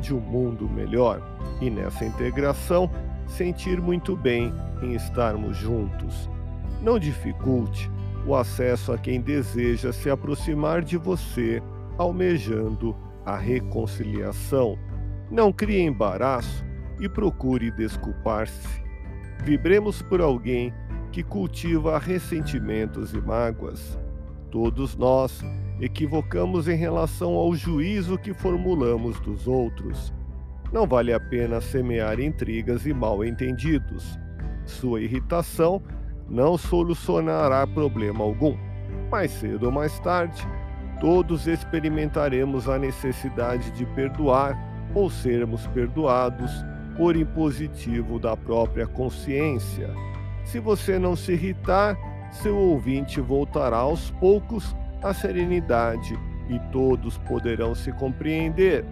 de um mundo melhor e nessa integração sentir muito bem em estarmos juntos. Não dificulte o acesso a quem deseja se aproximar de você, almejando a reconciliação. Não crie embaraço e procure desculpar-se. Vibremos por alguém que cultiva ressentimentos e mágoas. Todos nós equivocamos em relação ao juízo que formulamos dos outros. Não vale a pena semear intrigas e mal-entendidos. Sua irritação não solucionará problema algum. Mais cedo ou mais tarde, todos experimentaremos a necessidade de perdoar ou sermos perdoados por impositivo da própria consciência. Se você não se irritar, seu ouvinte voltará aos poucos à serenidade e todos poderão se compreender.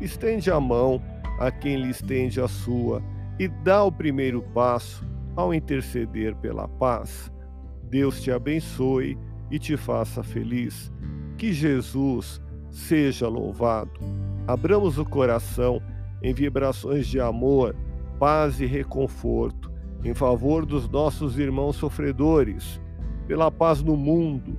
Estende a mão a quem lhe estende a sua e dá o primeiro passo ao interceder pela paz. Deus te abençoe e te faça feliz. Que Jesus seja louvado. Abramos o coração em vibrações de amor, paz e reconforto em favor dos nossos irmãos sofredores, pela paz no mundo,